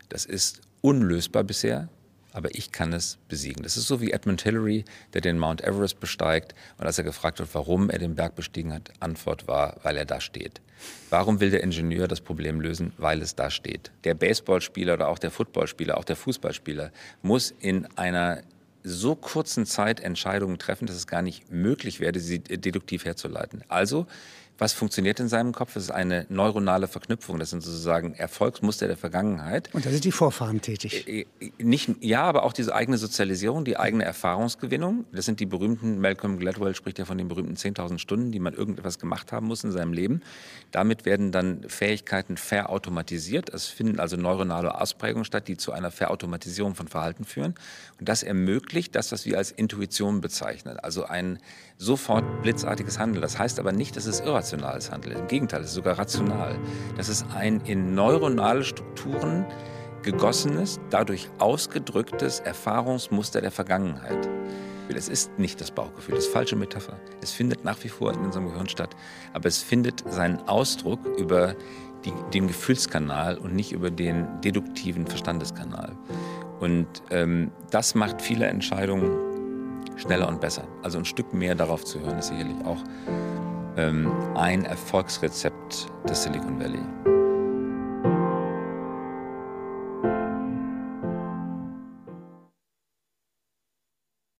Das ist unlösbar bisher aber ich kann es besiegen. Das ist so wie Edmund Hillary, der den Mount Everest besteigt und als er gefragt wird, warum er den Berg bestiegen hat, Antwort war, weil er da steht. Warum will der Ingenieur das Problem lösen? Weil es da steht. Der Baseballspieler oder auch der Footballspieler, auch der Fußballspieler muss in einer so kurzen Zeit Entscheidungen treffen, dass es gar nicht möglich wäre, sie deduktiv herzuleiten. Also was funktioniert in seinem Kopf? Das ist eine neuronale Verknüpfung. Das sind sozusagen Erfolgsmuster der Vergangenheit. Und da sind die Vorfahren tätig. Äh, äh, nicht, ja, aber auch diese eigene Sozialisierung, die eigene Erfahrungsgewinnung. Das sind die berühmten, Malcolm Gladwell spricht ja von den berühmten 10.000 Stunden, die man irgendetwas gemacht haben muss in seinem Leben. Damit werden dann Fähigkeiten verautomatisiert. Es finden also neuronale Ausprägungen statt, die zu einer Verautomatisierung von Verhalten führen. Und das ermöglicht das, was wir als Intuition bezeichnen. Also ein sofort blitzartiges Handeln. Das heißt aber nicht, dass es irrationales Handeln. Im Gegenteil, es ist sogar rational. Das ist ein in neuronale Strukturen gegossenes, dadurch ausgedrücktes Erfahrungsmuster der Vergangenheit. Es ist nicht das Bauchgefühl, das ist falsche Metapher. Es findet nach wie vor in unserem Gehirn statt, aber es findet seinen Ausdruck über die, den Gefühlskanal und nicht über den deduktiven Verstandeskanal. Und ähm, das macht viele Entscheidungen schneller und besser. Also ein Stück mehr darauf zu hören, ist sicherlich auch ähm, ein Erfolgsrezept des Silicon Valley.